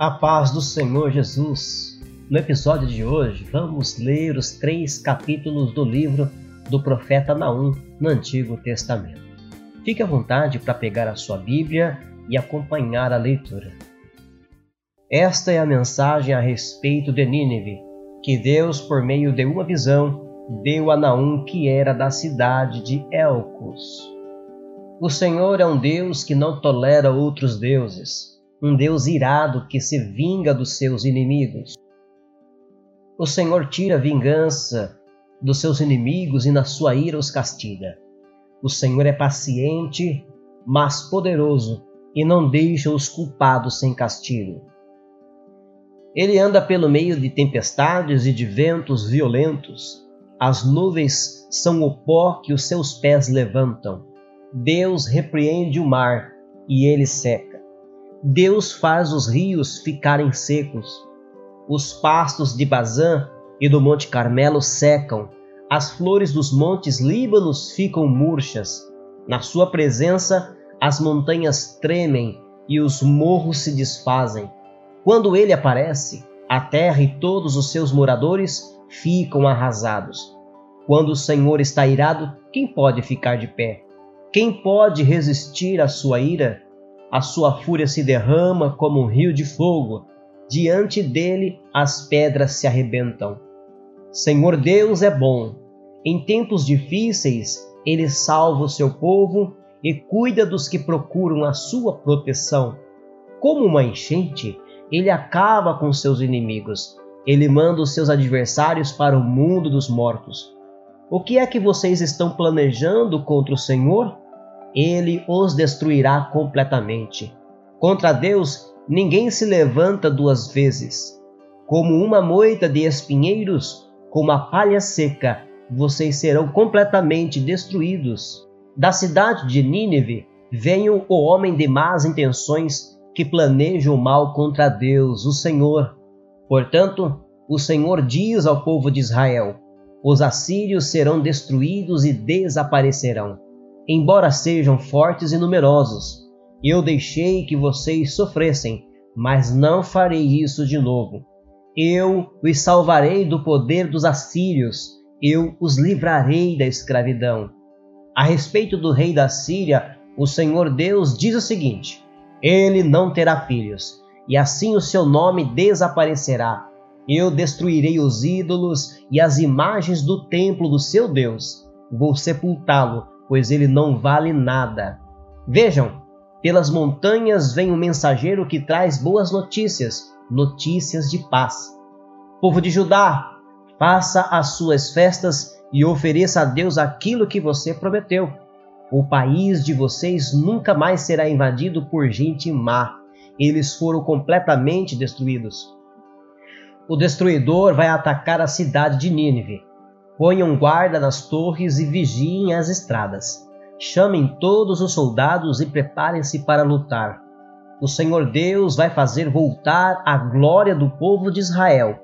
A paz do Senhor Jesus. No episódio de hoje, vamos ler os três capítulos do livro do profeta Naum no Antigo Testamento. Fique à vontade para pegar a sua Bíblia e acompanhar a leitura. Esta é a mensagem a respeito de Nínive, que Deus, por meio de uma visão, deu a Naum, que era da cidade de Elcos. O Senhor é um Deus que não tolera outros deuses um Deus irado que se vinga dos seus inimigos. O Senhor tira vingança dos seus inimigos e na sua ira os castiga. O Senhor é paciente, mas poderoso, e não deixa os culpados sem castigo. Ele anda pelo meio de tempestades e de ventos violentos. As nuvens são o pó que os seus pés levantam. Deus repreende o mar e ele seca. Deus faz os rios ficarem secos. Os pastos de Bazã e do Monte Carmelo secam. As flores dos montes Líbanos ficam murchas. Na sua presença, as montanhas tremem e os morros se desfazem. Quando ele aparece, a terra e todos os seus moradores ficam arrasados. Quando o Senhor está irado, quem pode ficar de pé? Quem pode resistir à sua ira? A sua fúria se derrama como um rio de fogo, diante dele as pedras se arrebentam. Senhor Deus é bom, em tempos difíceis ele salva o seu povo e cuida dos que procuram a sua proteção. Como uma enchente, ele acaba com seus inimigos, ele manda os seus adversários para o mundo dos mortos. O que é que vocês estão planejando contra o Senhor? Ele os destruirá completamente. Contra Deus, ninguém se levanta duas vezes. Como uma moita de espinheiros, como a palha seca, vocês serão completamente destruídos. Da cidade de Nínive venha o homem de más intenções que planeja o mal contra Deus, o Senhor. Portanto, o Senhor diz ao povo de Israel: os assírios serão destruídos e desaparecerão embora sejam fortes e numerosos. Eu deixei que vocês sofressem, mas não farei isso de novo. Eu os salvarei do poder dos assírios, eu os livrarei da escravidão. A respeito do rei da Síria, o Senhor Deus diz o seguinte: Ele não terá filhos, e assim o seu nome desaparecerá. Eu destruirei os ídolos e as imagens do templo do seu Deus. Vou sepultá-lo pois ele não vale nada. Vejam, pelas montanhas vem um mensageiro que traz boas notícias, notícias de paz. Povo de Judá, faça as suas festas e ofereça a Deus aquilo que você prometeu. O país de vocês nunca mais será invadido por gente má. Eles foram completamente destruídos. O destruidor vai atacar a cidade de Nínive Ponham guarda nas torres e vigiem as estradas. Chamem todos os soldados e preparem-se para lutar. O Senhor Deus vai fazer voltar a glória do povo de Israel.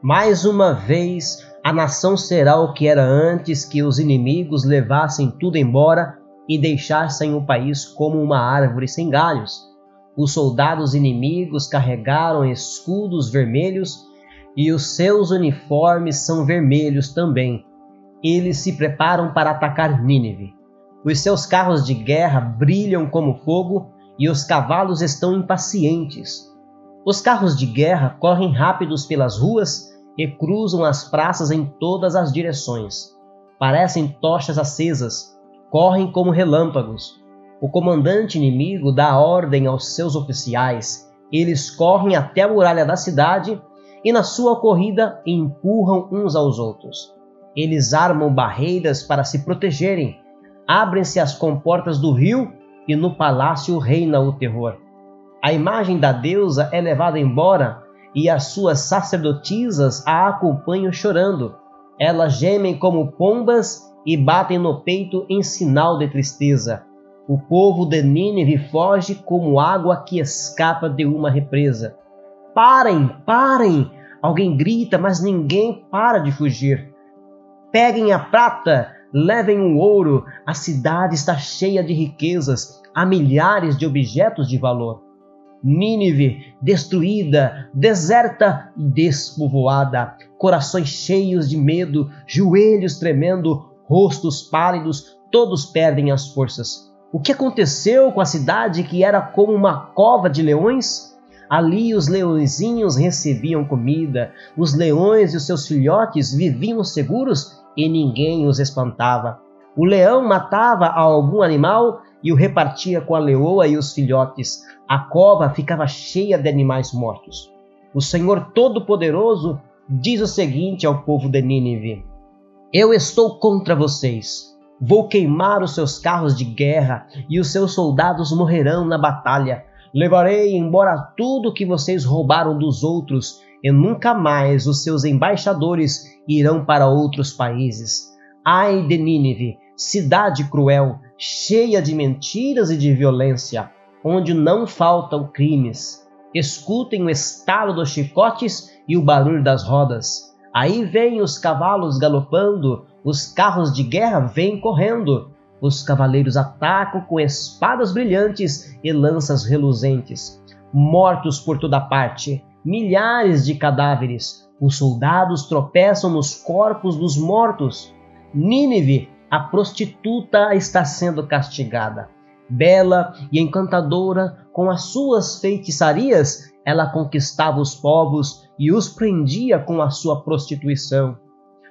Mais uma vez, a nação será o que era antes que os inimigos levassem tudo embora e deixassem o país como uma árvore sem galhos. Os soldados inimigos carregaram escudos vermelhos e os seus uniformes são vermelhos também. Eles se preparam para atacar Nínive. Os seus carros de guerra brilham como fogo e os cavalos estão impacientes. Os carros de guerra correm rápidos pelas ruas e cruzam as praças em todas as direções. Parecem tochas acesas, correm como relâmpagos. O comandante inimigo dá ordem aos seus oficiais. Eles correm até a muralha da cidade e na sua corrida empurram uns aos outros. Eles armam barreiras para se protegerem, abrem-se as comportas do rio e no palácio reina o terror. A imagem da deusa é levada embora e as suas sacerdotisas a acompanham chorando. Elas gemem como pombas e batem no peito em sinal de tristeza. O povo de Nínive foge como água que escapa de uma represa. Parem, parem! Alguém grita, mas ninguém para de fugir. Peguem a prata, levem o ouro, a cidade está cheia de riquezas, há milhares de objetos de valor. Nínive, destruída, deserta e despovoada, corações cheios de medo, joelhos tremendo, rostos pálidos, todos perdem as forças. O que aconteceu com a cidade que era como uma cova de leões? Ali os leõezinhos recebiam comida, os leões e os seus filhotes viviam seguros e ninguém os espantava. O leão matava algum animal e o repartia com a leoa e os filhotes. A cova ficava cheia de animais mortos. O Senhor Todo-Poderoso diz o seguinte ao povo de Nínive: Eu estou contra vocês. Vou queimar os seus carros de guerra e os seus soldados morrerão na batalha. Levarei embora tudo que vocês roubaram dos outros e nunca mais os seus embaixadores irão para outros países. Ai de Nínive, cidade cruel, cheia de mentiras e de violência, onde não faltam crimes. Escutem o estalo dos chicotes e o barulho das rodas. Aí vêm os cavalos galopando, os carros de guerra vêm correndo. Os cavaleiros atacam com espadas brilhantes e lanças reluzentes. Mortos por toda parte, milhares de cadáveres. Os soldados tropeçam nos corpos dos mortos. Nínive, a prostituta, está sendo castigada. Bela e encantadora, com as suas feitiçarias, ela conquistava os povos e os prendia com a sua prostituição.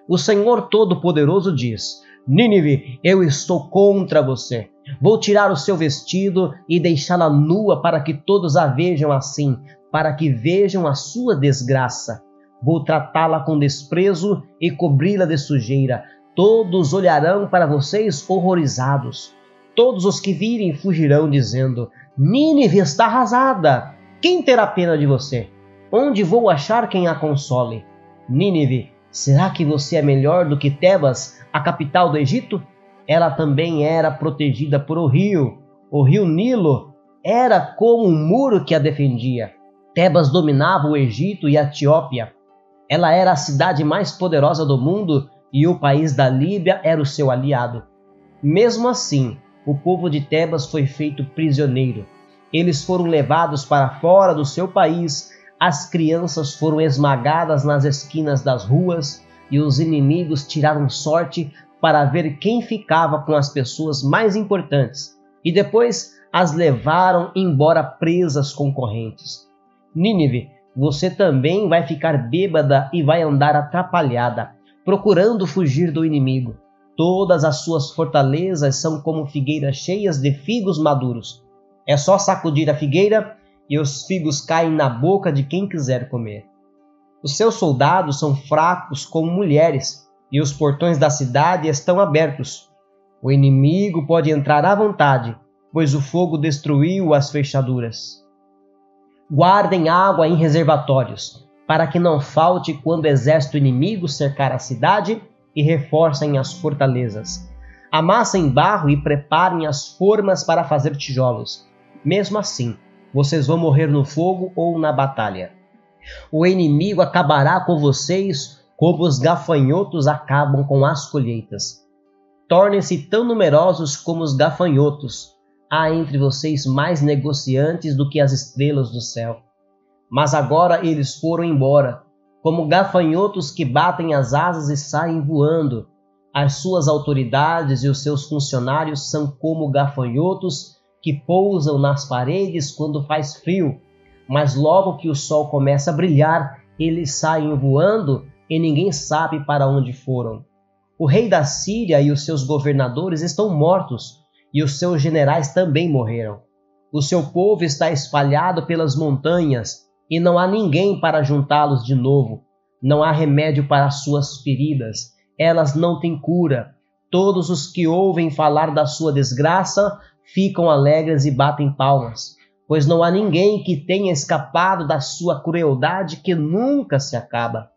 O Senhor Todo-Poderoso diz: Nínive, eu estou contra você. Vou tirar o seu vestido e deixá-la nua para que todos a vejam assim, para que vejam a sua desgraça. Vou tratá-la com desprezo e cobri-la de sujeira. Todos olharão para vocês horrorizados. Todos os que virem fugirão, dizendo: Nínive está arrasada. Quem terá pena de você? Onde vou achar quem a console? Nínive, será que você é melhor do que Tebas, a capital do Egito? Ela também era protegida por o rio. O rio Nilo era como um muro que a defendia. Tebas dominava o Egito e a Etiópia. Ela era a cidade mais poderosa do mundo e o país da Líbia era o seu aliado. Mesmo assim, o povo de Tebas foi feito prisioneiro. Eles foram levados para fora do seu país, as crianças foram esmagadas nas esquinas das ruas e os inimigos tiraram sorte para ver quem ficava com as pessoas mais importantes e depois as levaram embora presas com correntes. Nínive, você também vai ficar bêbada e vai andar atrapalhada, procurando fugir do inimigo. Todas as suas fortalezas são como figueiras cheias de figos maduros. É só sacudir a figueira e os figos caem na boca de quem quiser comer. Os seus soldados são fracos como mulheres, e os portões da cidade estão abertos. O inimigo pode entrar à vontade, pois o fogo destruiu as fechaduras. Guardem água em reservatórios, para que não falte quando o exército inimigo cercar a cidade e reforcem as fortalezas. Amassem barro e preparem as formas para fazer tijolos. Mesmo assim, vocês vão morrer no fogo ou na batalha. O inimigo acabará com vocês como os gafanhotos acabam com as colheitas. Tornem-se tão numerosos como os gafanhotos. Há entre vocês mais negociantes do que as estrelas do céu. Mas agora eles foram embora, como gafanhotos que batem as asas e saem voando. As suas autoridades e os seus funcionários são como gafanhotos que pousam nas paredes quando faz frio, mas logo que o sol começa a brilhar, eles saem voando e ninguém sabe para onde foram. O rei da Síria e os seus governadores estão mortos, e os seus generais também morreram. O seu povo está espalhado pelas montanhas, e não há ninguém para juntá-los de novo. Não há remédio para as suas feridas, elas não têm cura. Todos os que ouvem falar da sua desgraça ficam alegres e batem palmas, pois não há ninguém que tenha escapado da sua crueldade que nunca se acaba.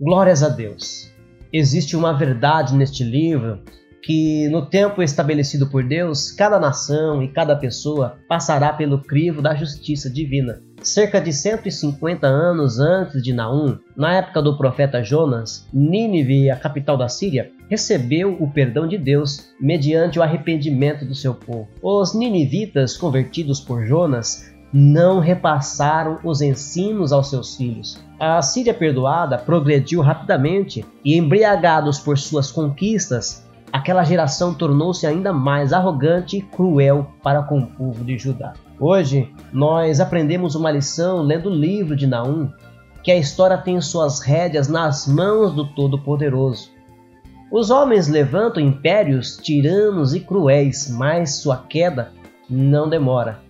Glórias a Deus! Existe uma verdade neste livro que no tempo estabelecido por Deus, cada nação e cada pessoa passará pelo crivo da justiça divina. Cerca de 150 anos antes de Naum, na época do profeta Jonas, Nínive, a capital da Síria, recebeu o perdão de Deus mediante o arrependimento do seu povo. Os ninivitas convertidos por Jonas não repassaram os ensinos aos seus filhos. A Síria perdoada progrediu rapidamente e, embriagados por suas conquistas, aquela geração tornou-se ainda mais arrogante e cruel para com o povo de Judá. Hoje, nós aprendemos uma lição lendo o livro de Naum, que a história tem suas rédeas nas mãos do Todo-Poderoso. Os homens levantam impérios tiranos e cruéis, mas sua queda não demora.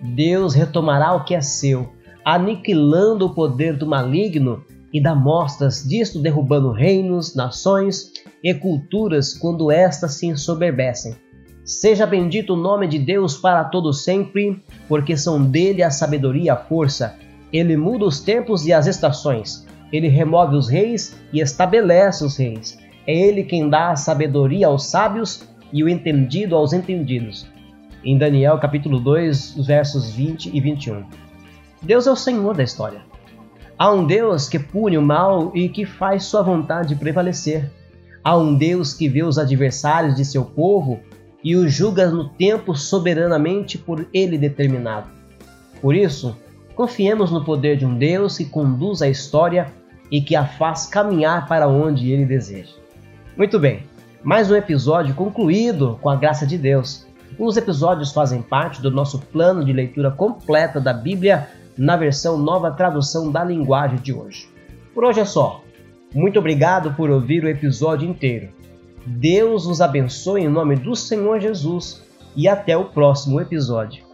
Deus retomará o que é seu, aniquilando o poder do maligno e dá mostras disto derrubando reinos, nações e culturas quando estas se ensoberbecem. Seja bendito o nome de Deus para todo sempre, porque são dele a sabedoria e a força. Ele muda os tempos e as estações. Ele remove os reis e estabelece os reis. É ele quem dá a sabedoria aos sábios e o entendido aos entendidos. Em Daniel capítulo 2, versos 20 e 21. Deus é o Senhor da história. Há um Deus que pune o mal e que faz sua vontade prevalecer. Há um Deus que vê os adversários de seu povo e o julga no tempo soberanamente por ele determinado. Por isso, confiemos no poder de um Deus que conduz a história e que a faz caminhar para onde ele deseja. Muito bem, mais um episódio concluído com a graça de Deus. Os episódios fazem parte do nosso plano de leitura completa da Bíblia na versão nova tradução da linguagem de hoje. Por hoje é só. Muito obrigado por ouvir o episódio inteiro. Deus os abençoe em nome do Senhor Jesus e até o próximo episódio.